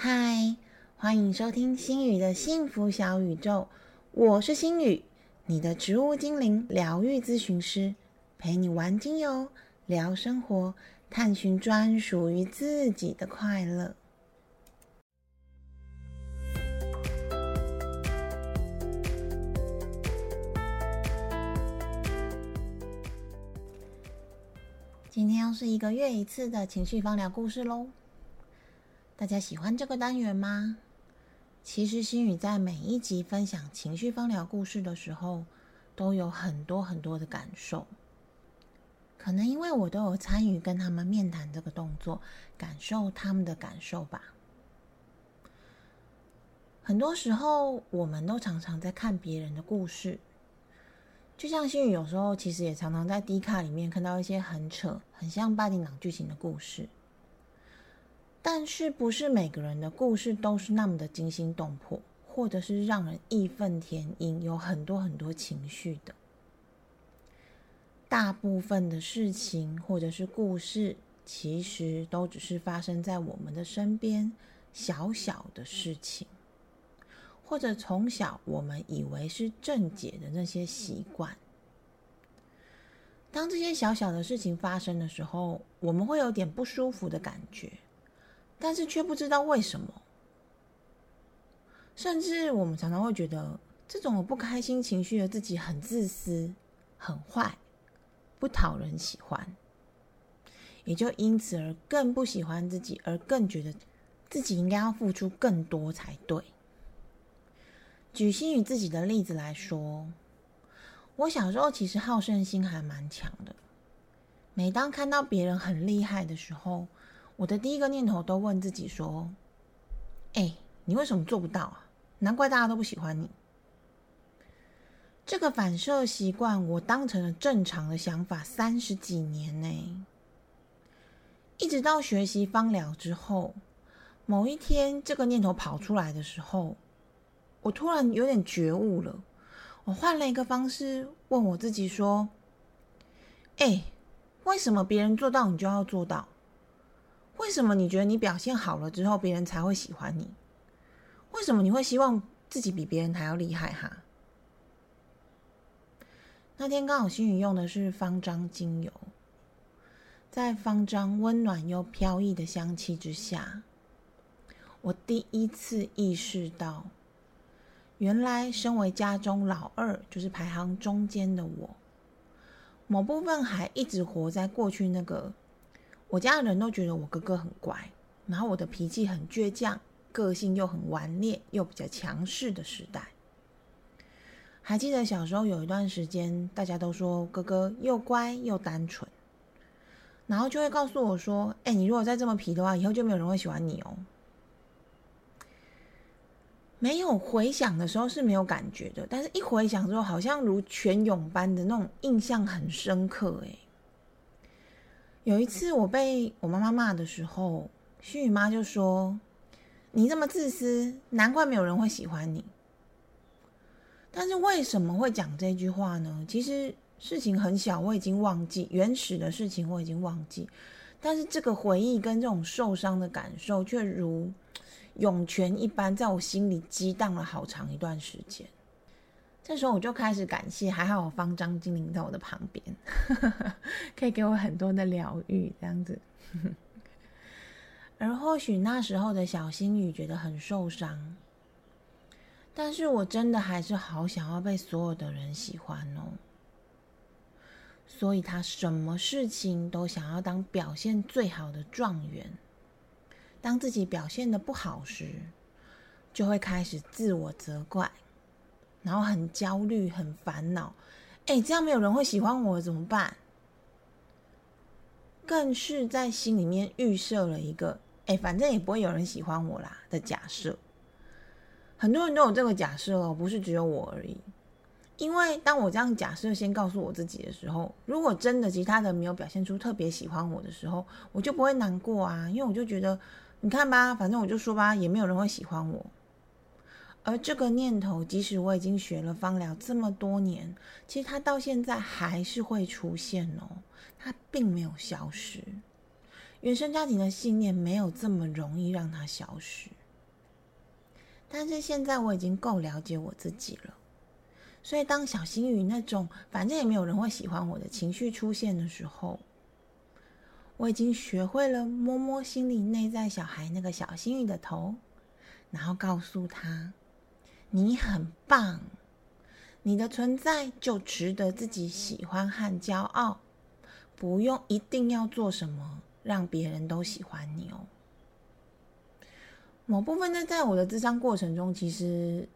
嗨，欢迎收听心宇的幸福小宇宙，我是心宇，你的植物精灵疗愈咨询师，陪你玩精油，聊生活，探寻专属于自己的快乐。今天又是一个月一次的情绪芳疗故事喽。大家喜欢这个单元吗？其实心宇在每一集分享情绪方疗故事的时候，都有很多很多的感受。可能因为我都有参与跟他们面谈这个动作，感受他们的感受吧。很多时候，我们都常常在看别人的故事。就像心宇有时候其实也常常在 D 卡里面看到一些很扯、很像八点档剧情的故事，但是不是每个人的故事都是那么的惊心动魄，或者是让人义愤填膺，有很多很多情绪的。大部分的事情或者是故事，其实都只是发生在我们的身边，小小的事情。或者从小我们以为是正解的那些习惯，当这些小小的事情发生的时候，我们会有点不舒服的感觉，但是却不知道为什么。甚至我们常常会觉得，这种不开心情绪的自己很自私、很坏、不讨人喜欢，也就因此而更不喜欢自己，而更觉得自己应该要付出更多才对。举心宇自己的例子来说，我小时候其实好胜心还蛮强的。每当看到别人很厉害的时候，我的第一个念头都问自己说：“哎，你为什么做不到啊？难怪大家都不喜欢你。”这个反射习惯，我当成了正常的想法三十几年呢。一直到学习芳疗之后，某一天这个念头跑出来的时候。我突然有点觉悟了，我换了一个方式问我自己说：“哎，为什么别人做到你就要做到？为什么你觉得你表现好了之后别人才会喜欢你？为什么你会希望自己比别人还要厉害？哈！”那天刚好心宇用的是方章精油，在方章温暖又飘逸的香气之下，我第一次意识到。原来，身为家中老二，就是排行中间的我，某部分还一直活在过去那个我家的人都觉得我哥哥很乖，然后我的脾气很倔强，个性又很顽劣，又比较强势的时代。还记得小时候有一段时间，大家都说哥哥又乖又单纯，然后就会告诉我说：“哎，你如果再这么皮的话，以后就没有人会喜欢你哦。”没有回想的时候是没有感觉的，但是一回想之后，好像如泉涌般的那种印象很深刻。哎，有一次我被我妈妈骂的时候，须臾妈就说：“你这么自私，难怪没有人会喜欢你。”但是为什么会讲这句话呢？其实事情很小，我已经忘记原始的事情，我已经忘记，但是这个回忆跟这种受伤的感受却如。涌泉一般在我心里激荡了好长一段时间，这时候我就开始感谢，还好我方丈精灵在我的旁边，可以给我很多的疗愈，这样子。而或许那时候的小心雨觉得很受伤，但是我真的还是好想要被所有的人喜欢哦，所以他什么事情都想要当表现最好的状元。当自己表现的不好时，就会开始自我责怪，然后很焦虑、很烦恼。哎，这样没有人会喜欢我怎么办？更是在心里面预设了一个“哎，反正也不会有人喜欢我啦”的假设。很多人都有这个假设哦，不是只有我而已。因为当我这样假设，先告诉我自己的时候，如果真的其他人没有表现出特别喜欢我的时候，我就不会难过啊，因为我就觉得。你看吧，反正我就说吧，也没有人会喜欢我。而这个念头，即使我已经学了芳疗这么多年，其实它到现在还是会出现哦，它并没有消失。原生家庭的信念没有这么容易让它消失。但是现在我已经够了解我自己了，所以当小星宇那种反正也没有人会喜欢我的情绪出现的时候，我已经学会了摸摸心里内在小孩那个小星宇的头，然后告诉他：“你很棒，你的存在就值得自己喜欢和骄傲，不用一定要做什么让别人都喜欢你哦。”某部分呢，在我的智商过程中，其实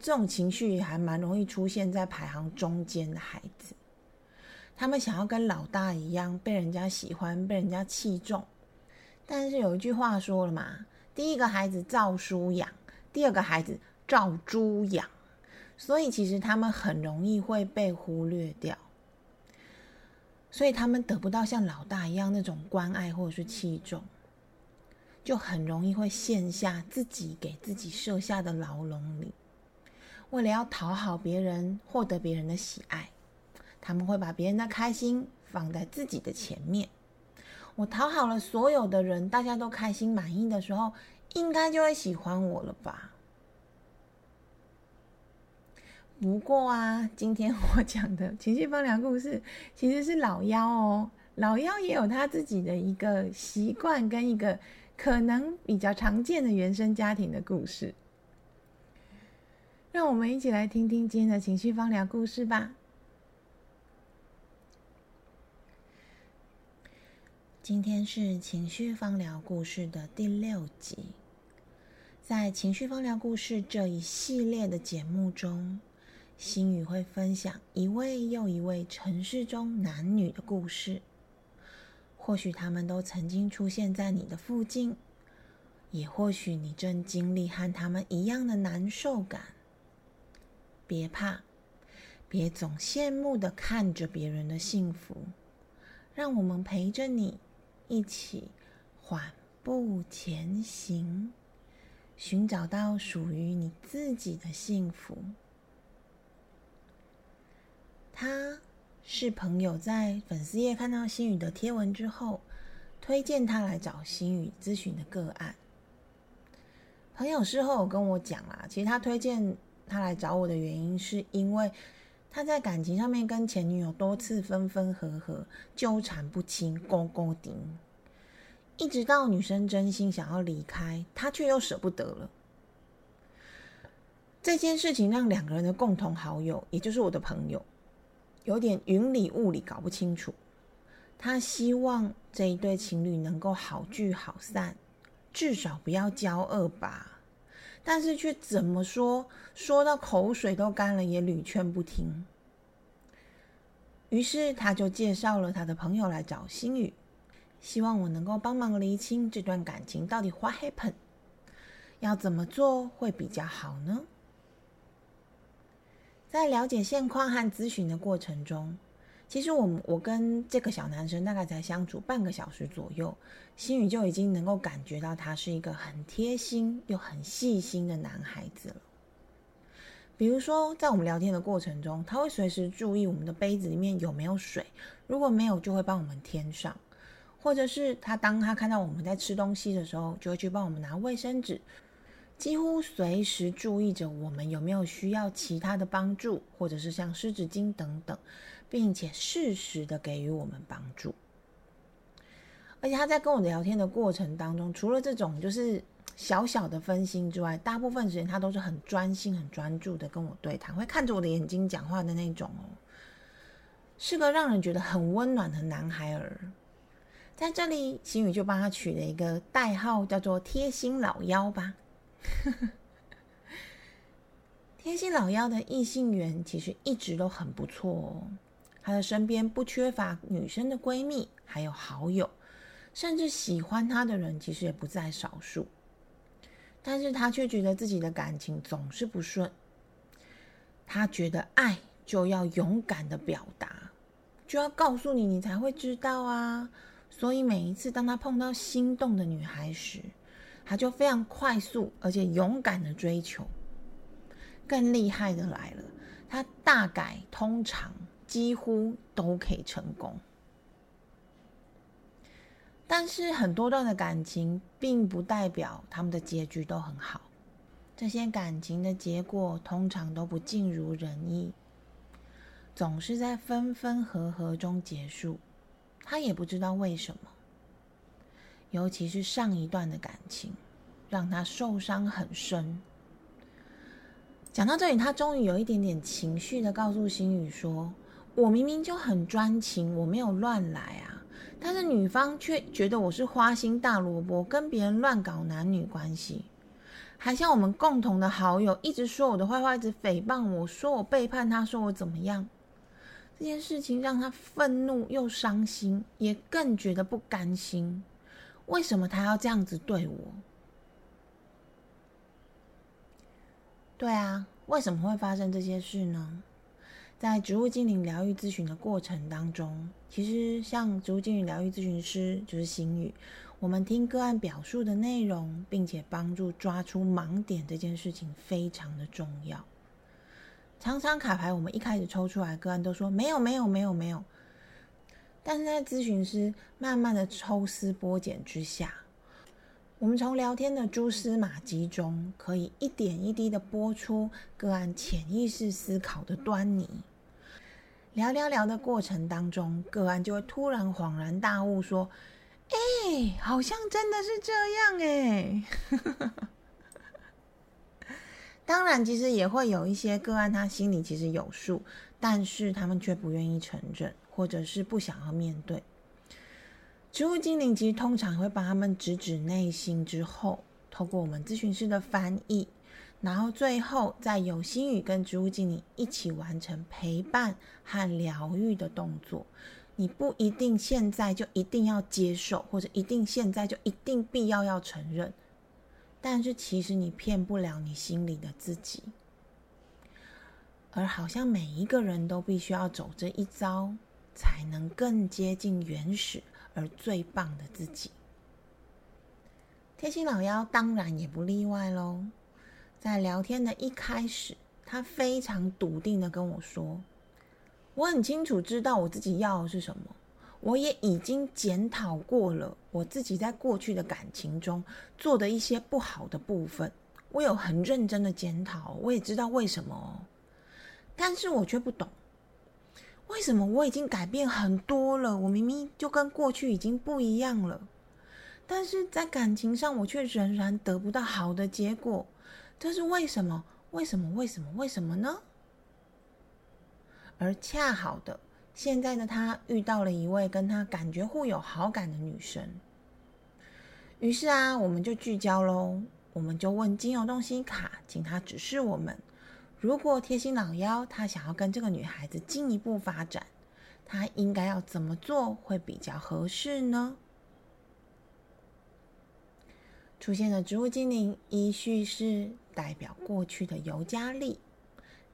这种情绪还蛮容易出现在排行中间的孩子。他们想要跟老大一样被人家喜欢、被人家器重。但是有一句话说了嘛：“第一个孩子照书养，第二个孩子照猪养。”所以其实他们很容易会被忽略掉，所以他们得不到像老大一样那种关爱或者是器重。就很容易会陷下自己给自己设下的牢笼里，为了要讨好别人，获得别人的喜爱，他们会把别人的开心放在自己的前面。我讨好了所有的人，大家都开心满意的时候，应该就会喜欢我了吧？不过啊，今天我讲的 情绪分疗故事，其实是老妖哦，老妖也有他自己的一个习惯跟一个。可能比较常见的原生家庭的故事，让我们一起来听听今天的情绪方疗故事吧。今天是情绪方疗故事的第六集，在情绪方疗故事这一系列的节目中，心宇会分享一位又一位城市中男女的故事。或许他们都曾经出现在你的附近，也或许你正经历和他们一样的难受感。别怕，别总羡慕的看着别人的幸福，让我们陪着你一起缓步前行，寻找到属于你自己的幸福。他。是朋友在粉丝页看到心宇的贴文之后，推荐他来找心宇咨询的个案。朋友事后有跟我讲啦，其实他推荐他来找我的原因，是因为他在感情上面跟前女友多次分分合合，纠缠不清，勾勾顶，一直到女生真心想要离开，他却又舍不得了。这件事情让两个人的共同好友，也就是我的朋友。有点云里雾里，搞不清楚。他希望这一对情侣能够好聚好散，至少不要交恶吧。但是却怎么说，说到口水都干了，也屡劝不听。于是他就介绍了他的朋友来找新宇，希望我能够帮忙厘清这段感情到底 what happened，要怎么做会比较好呢？在了解现况和咨询的过程中，其实我我跟这个小男生大概才相处半个小时左右，心宇就已经能够感觉到他是一个很贴心又很细心的男孩子了。比如说，在我们聊天的过程中，他会随时注意我们的杯子里面有没有水，如果没有，就会帮我们添上；或者是他当他看到我们在吃东西的时候，就会去帮我们拿卫生纸。几乎随时注意着我们有没有需要其他的帮助，或者是像湿纸巾等等，并且适时的给予我们帮助。而且他在跟我聊天的过程当中，除了这种就是小小的分心之外，大部分时间他都是很专心、很专注的跟我对谈，会看着我的眼睛讲话的那种哦，是个让人觉得很温暖的男孩儿。在这里，心宇就帮他取了一个代号，叫做“贴心老妖”吧。天心老妖的异性缘其实一直都很不错哦，他的身边不缺乏女生的闺蜜，还有好友，甚至喜欢他的人其实也不在少数。但是他却觉得自己的感情总是不顺，他觉得爱就要勇敢的表达，就要告诉你，你才会知道啊。所以每一次当他碰到心动的女孩时，他就非常快速而且勇敢的追求，更厉害的来了，他大概通常几乎都可以成功。但是很多段的感情并不代表他们的结局都很好，这些感情的结果通常都不尽如人意，总是在分分合合中结束。他也不知道为什么，尤其是上一段的感情，让他受伤很深。讲到这里，他终于有一点点情绪的告诉心宇说：“我明明就很专情，我没有乱来啊，但是女方却觉得我是花心大萝卜，跟别人乱搞男女关系。”还像我们共同的好友一直说我的坏话，一直诽谤我，说我背叛他，说我怎么样？这件事情让他愤怒又伤心，也更觉得不甘心。为什么他要这样子对我？对啊，为什么会发生这些事呢？在植物精灵疗愈咨询的过程当中，其实像植物精灵疗愈咨询师就是心语。我们听个案表述的内容，并且帮助抓出盲点，这件事情非常的重要。常常卡牌，我们一开始抽出来，个案都说没有，没有，没有，没有。但是在咨询师慢慢的抽丝剥茧之下，我们从聊天的蛛丝马迹中，可以一点一滴的播出个案潜意识思考的端倪。聊聊聊的过程当中，个案就会突然恍然大悟，说。哎，好像真的是这样哎。当然，其实也会有一些个案，他心里其实有数，但是他们却不愿意承认，或者是不想要面对。植物精灵其实通常会帮他们直指内心，之后透过我们咨询师的翻译，然后最后再有心语跟植物精灵一起完成陪伴和疗愈的动作。你不一定现在就一定要接受，或者一定现在就一定必要要承认，但是其实你骗不了你心里的自己，而好像每一个人都必须要走这一招，才能更接近原始而最棒的自己。贴心老妖当然也不例外喽，在聊天的一开始，他非常笃定的跟我说。我很清楚知道我自己要的是什么，我也已经检讨过了我自己在过去的感情中做的一些不好的部分，我有很认真的检讨，我也知道为什么，但是我却不懂为什么我已经改变很多了，我明明就跟过去已经不一样了，但是在感情上我却仍然得不到好的结果，这是为什么？为什么？为什么？为什么呢？而恰好的，现在的他遇到了一位跟他感觉互有好感的女生。于是啊，我们就聚焦喽，我们就问金牛洞星卡，请他指示我们：如果贴心老妖他想要跟这个女孩子进一步发展，他应该要怎么做会比较合适呢？出现的植物精灵依序是代表过去的尤加利。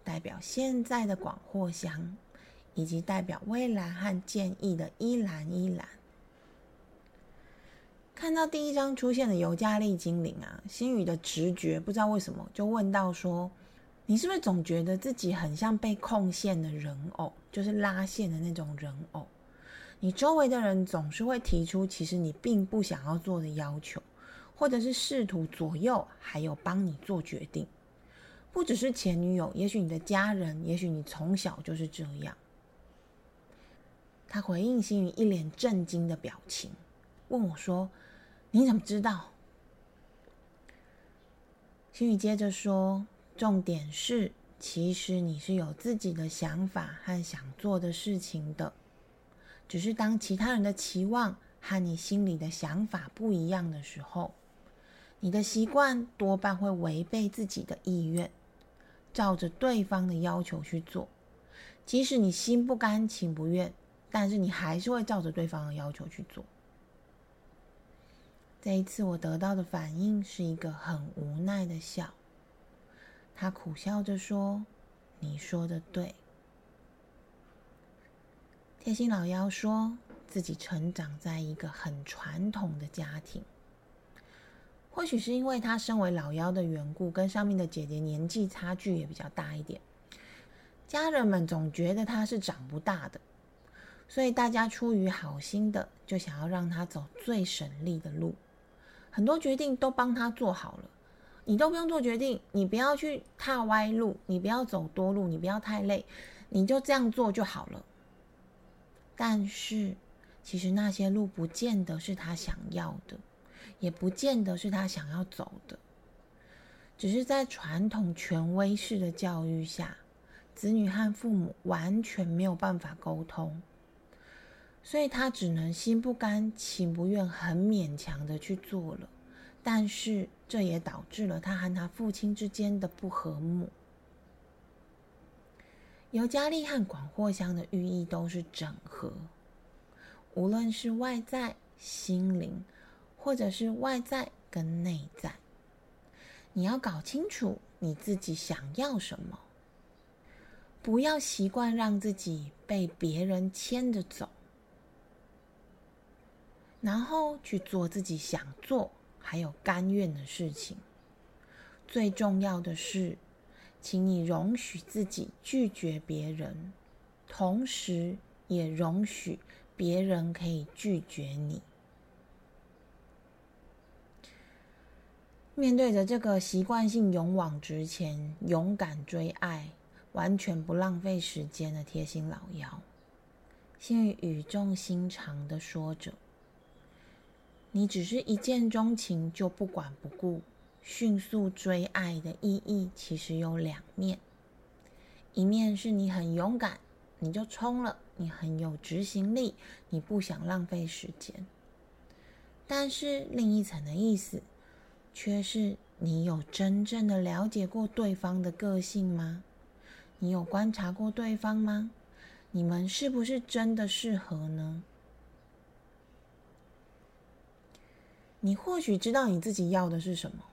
代表现在的广藿香，以及代表未来和建议的依兰依兰。看到第一张出现的尤加利精灵啊，心宇的直觉不知道为什么就问到说：“你是不是总觉得自己很像被控线的人偶，就是拉线的那种人偶？你周围的人总是会提出其实你并不想要做的要求，或者是试图左右，还有帮你做决定。”不只是前女友，也许你的家人，也许你从小就是这样。他回应心宇一脸震惊的表情，问我说：“你怎么知道？”心宇接着说：“重点是，其实你是有自己的想法和想做的事情的，只是当其他人的期望和你心里的想法不一样的时候，你的习惯多半会违背自己的意愿。”照着对方的要求去做，即使你心不甘情不愿，但是你还是会照着对方的要求去做。这一次我得到的反应是一个很无奈的笑，他苦笑着说：“你说的对。”贴心老妖说自己成长在一个很传统的家庭。或许是因为他身为老妖的缘故，跟上面的姐姐年纪差距也比较大一点，家人们总觉得他是长不大的，所以大家出于好心的，就想要让他走最省力的路，很多决定都帮他做好了，你都不用做决定，你不要去踏歪路，你不要走多路，你不要太累，你就这样做就好了。但是，其实那些路不见得是他想要的，也不见得是他想要走的，只是在传统权威式的教育下，子女和父母完全没有办法沟通，所以他只能心不甘情不愿，很勉强的去做了。但是这也导致了他和他父亲之间的不和睦。尤加利和广藿香的寓意都是整合，无论是外在心灵，或者是外在跟内在，你要搞清楚你自己想要什么，不要习惯让自己被别人牵着走，然后去做自己想做。还有甘愿的事情。最重要的是，请你容许自己拒绝别人，同时也容许别人可以拒绝你。面对着这个习惯性勇往直前、勇敢追爱、完全不浪费时间的贴心老妖，心语语重心长的说着。你只是一见钟情就不管不顾，迅速追爱的意义其实有两面：一面是你很勇敢，你就冲了，你很有执行力，你不想浪费时间；但是另一层的意思，却是你有真正的了解过对方的个性吗？你有观察过对方吗？你们是不是真的适合呢？你或许知道你自己要的是什么，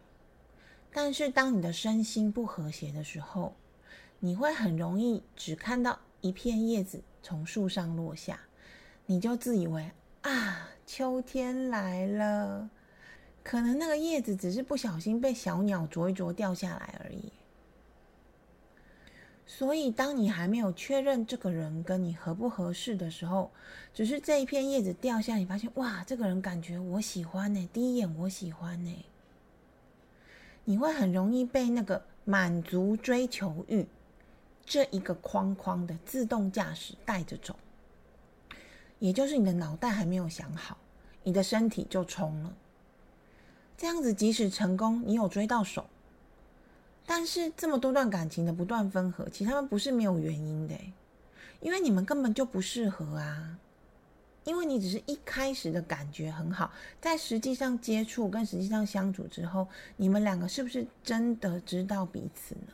但是当你的身心不和谐的时候，你会很容易只看到一片叶子从树上落下，你就自以为啊，秋天来了。可能那个叶子只是不小心被小鸟啄一啄掉下来而已。所以，当你还没有确认这个人跟你合不合适的时候，只是这一片叶子掉下，你发现哇，这个人感觉我喜欢呢，第一眼我喜欢呢，你会很容易被那个满足追求欲这一个框框的自动驾驶带着走，也就是你的脑袋还没有想好，你的身体就冲了。这样子，即使成功，你有追到手。但是这么多段感情的不断分合，其实他们不是没有原因的，因为你们根本就不适合啊。因为你只是一开始的感觉很好，在实际上接触跟实际上相处之后，你们两个是不是真的知道彼此呢？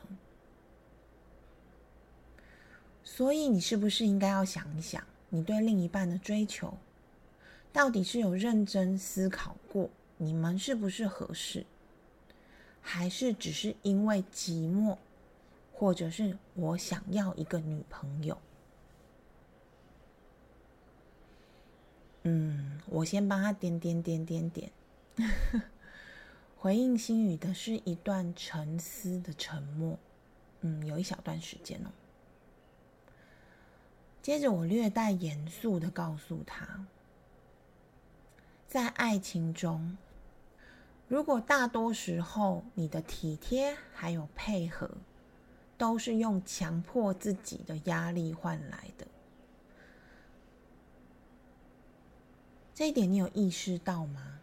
所以你是不是应该要想一想，你对另一半的追求，到底是有认真思考过，你们是不是合适？还是只是因为寂寞，或者是我想要一个女朋友。嗯，我先帮他点点点点点。回应心语的是一段沉思的沉默，嗯，有一小段时间哦。接着我略带严肃的告诉他，在爱情中。如果大多时候你的体贴还有配合，都是用强迫自己的压力换来的，这一点你有意识到吗？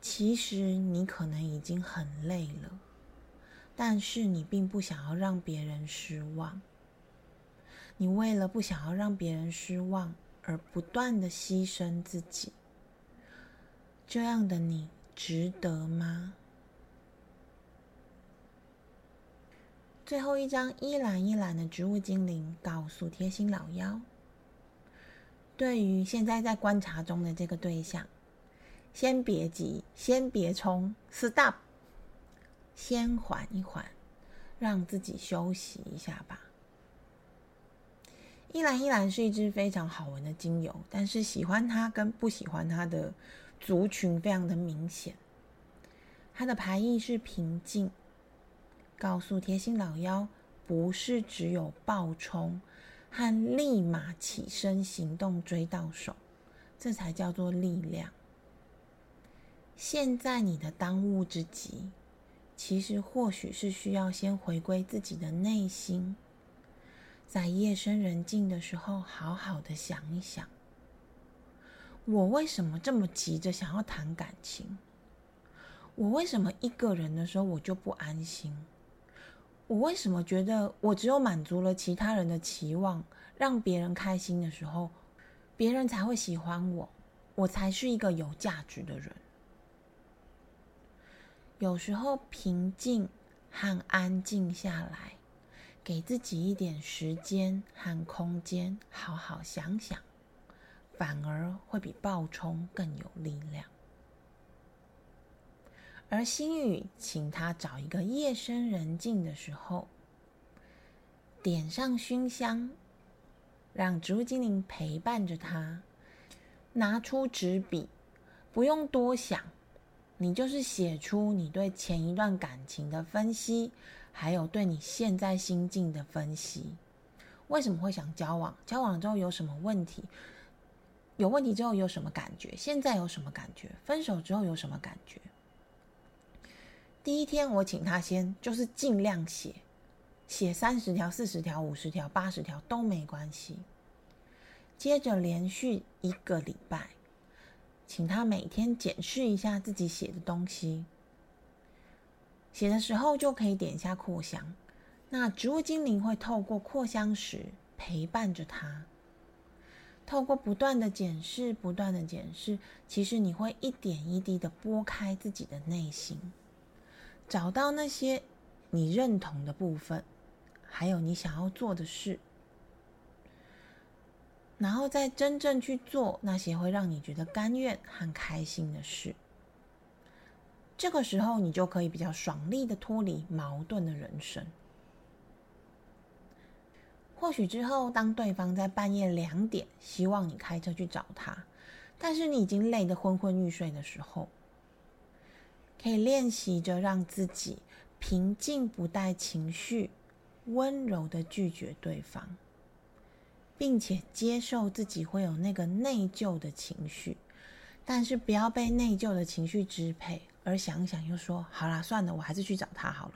其实你可能已经很累了，但是你并不想要让别人失望。你为了不想要让别人失望而不断的牺牲自己，这样的你。值得吗？最后一张一蓝一蓝的植物精灵告诉贴心老妖：对于现在在观察中的这个对象，先别急，先别冲，stop，先缓一缓，让自己休息一下吧。一蓝一蓝是一支非常好闻的精油，但是喜欢它跟不喜欢它的。族群非常的明显，它的排异是平静，告诉贴心老妖，不是只有暴冲和立马起身行动追到手，这才叫做力量。现在你的当务之急，其实或许是需要先回归自己的内心，在夜深人静的时候，好好的想一想，我为什么这么急着想要谈感情？我为什么一个人的时候我就不安心？我为什么觉得我只有满足了其他人的期望，让别人开心的时候，别人才会喜欢我，我才是一个有价值的人？有时候平静和安静下来，给自己一点时间和空间，好好想想，反而会比暴冲更有力量。而心雨请他找一个夜深人静的时候，点上熏香，让植物精灵陪伴着他，拿出纸笔，不用多想。你就是写出你对前一段感情的分析，还有对你现在心境的分析。为什么会想交往？交往之后有什么问题？有问题之后有什么感觉？现在有什么感觉？分手之后有什么感觉？第一天我请他先就是尽量写，写三十条、四十条、五十条、八十条都没关系。接着连续一个礼拜。请他每天检视一下自己写的东西，写的时候就可以点一下扩香。那植物精灵会透过扩香石陪伴着他，透过不断的检视、不断的检视，其实你会一点一滴的拨开自己的内心，找到那些你认同的部分，还有你想要做的事。然后再真正去做那些会让你觉得甘愿和开心的事，这个时候你就可以比较爽利的脱离矛盾的人生。或许之后，当对方在半夜两点希望你开车去找他，但是你已经累得昏昏欲睡的时候，可以练习着让自己平静不带情绪，温柔的拒绝对方。并且接受自己会有那个内疚的情绪，但是不要被内疚的情绪支配，而想想又说：“好啦，算了，我还是去找他好了。”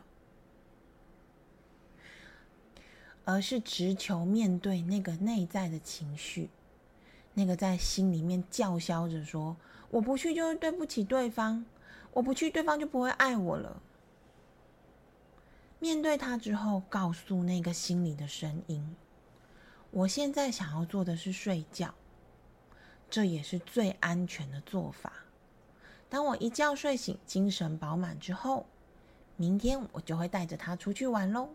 而是直求面对那个内在的情绪，那个在心里面叫嚣着说：“我不去就是对不起对方，我不去对方就不会爱我了。”面对他之后，告诉那个心里的声音。我现在想要做的是睡觉，这也是最安全的做法。当我一觉睡醒，精神饱满之后，明天我就会带着他出去玩喽。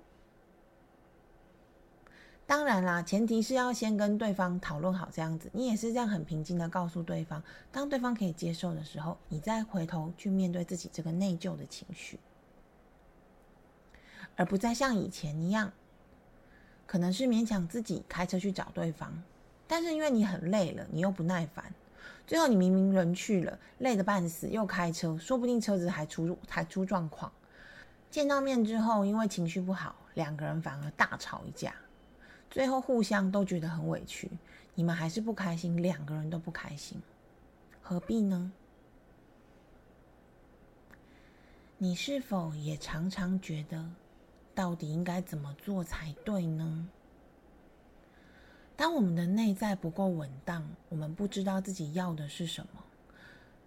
当然啦，前提是要先跟对方讨论好这样子，你也是这样很平静的告诉对方。当对方可以接受的时候，你再回头去面对自己这个内疚的情绪，而不再像以前一样。可能是勉强自己开车去找对方，但是因为你很累了，你又不耐烦，最后你明明人去了，累得半死，又开车，说不定车子还出还出状况。见到面之后，因为情绪不好，两个人反而大吵一架，最后互相都觉得很委屈，你们还是不开心，两个人都不开心，何必呢？你是否也常常觉得？到底应该怎么做才对呢？当我们的内在不够稳当，我们不知道自己要的是什么，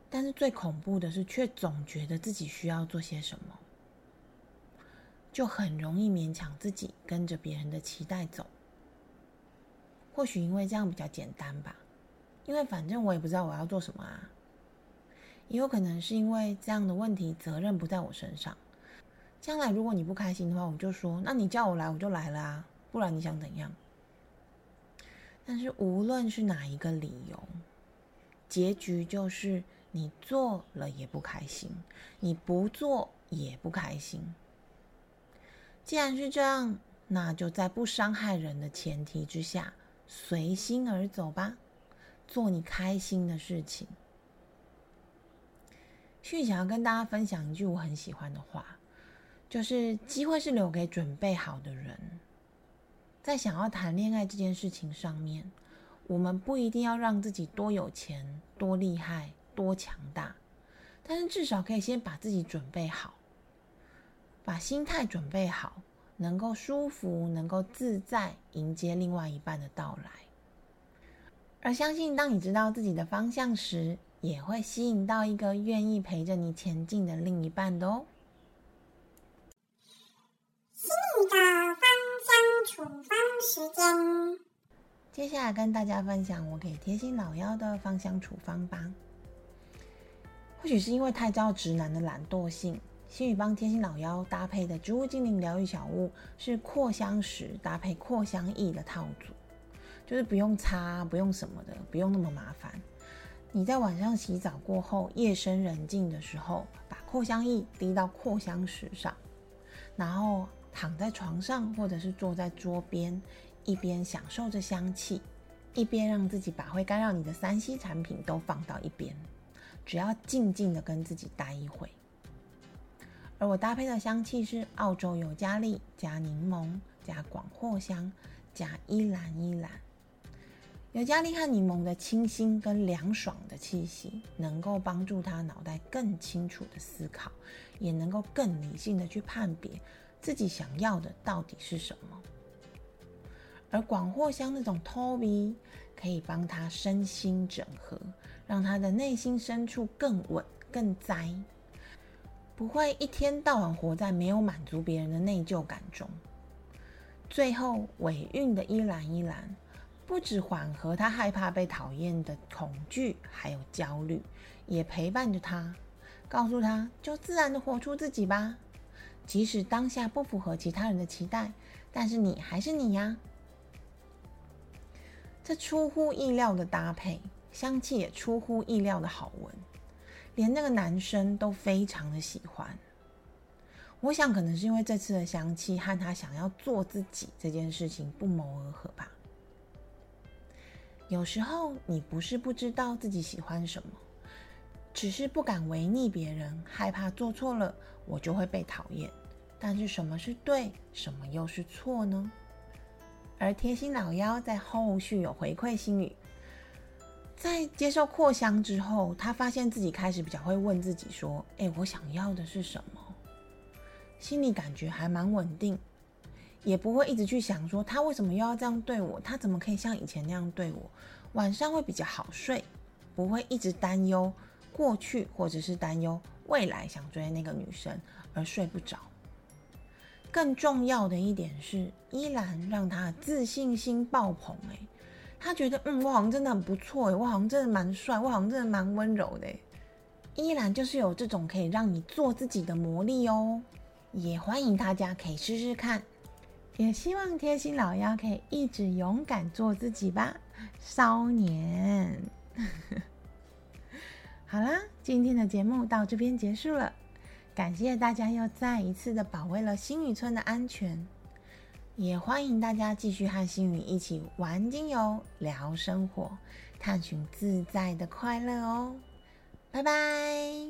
但是最恐怖的是，却总觉得自己需要做些什么，就很容易勉强自己跟着别人的期待走。或许因为这样比较简单吧，因为反正我也不知道我要做什么啊。也有可能是因为这样的问题，责任不在我身上。将来如果你不开心的话，我就说，那你叫我来我就来了啊，不然你想怎样？但是无论是哪一个理由，结局就是你做了也不开心，你不做也不开心。既然是这样，那就在不伤害人的前提之下，随心而走吧，做你开心的事情。续想要跟大家分享一句我很喜欢的话。就是机会是留给准备好的人，在想要谈恋爱这件事情上面，我们不一定要让自己多有钱、多厉害、多强大，但是至少可以先把自己准备好。把心态准备好，能够舒服、能够自在迎接另外一半的到来。而相信，当你知道自己的方向时，也会吸引到一个愿意陪着你前进的另一半的哦。心里的芳香处方时间，接下来跟大家分享我给贴心老妖的芳香处方吧。或许是因为太招直男的懒惰性，心宇帮贴心老妖搭配的植物精灵疗愈小物是扩香石搭配扩香液的套组。就是不用擦，不用什么的，不用那么麻烦。你在晚上洗澡过后，夜深人静的时候，把扩香液滴到扩香石上，然后躺在床上或者是坐在桌边，一边享受着香气，一边让自己把会干扰你的三 C 产品都放到一边，只要静静的跟自己待一会。而我搭配的香气是澳洲尤加利加柠檬加广藿香加依兰依兰。尤加利和柠檬的清新跟凉爽的气息，能够帮助他脑袋更清楚的思考，也能够更理性的去判别自己想要的到底是什么。而广藿香那种 Toby 可以帮他身心整合，让他的内心深处更稳、更栽，不会一天到晚活在没有满足别人的内疚感中。最后尾韵的依兰依兰。不止缓和他害怕被讨厌的恐惧，还有焦虑，也陪伴着他，告诉他就自然的活出自己吧。即使当下不符合其他人的期待，但是你还是你呀。这出乎意料的搭配，香气也出乎意料的好闻，连那个男生都非常的喜欢。我想可能是因为这次的香气和他想要做自己这件事情不谋而合吧。有时候你不是不知道自己喜欢什么，只是不敢违逆别人，害怕做错了我就会被讨厌。但是什么是对，什么又是错呢？而贴心老妖在后续有回馈心语，在接受扩香之后，他发现自己开始比较会问自己说：“哎，我想要的是什么？”心里感觉还蛮稳定。也不会一直去想说他为什么又要这样对我，他怎么可以像以前那样对我？晚上会比较好睡，不会一直担忧过去或者是担忧未来想追那个女生而睡不着。更重要的一点是，依然让他自信心爆棚。诶，他觉得嗯，我好像真的很不错诶，我好像真的蛮帅，我好像真的蛮温柔的。依然就是有这种可以让你做自己的魔力哦，也欢迎大家可以试试看。也希望贴心老妖可以一直勇敢做自己吧，少年。好啦，今天的节目到这边结束了，感谢大家又再一次的保卫了星宇村的安全，也欢迎大家继续和星宇一起玩精油、聊生活、探寻自在的快乐哦，拜拜。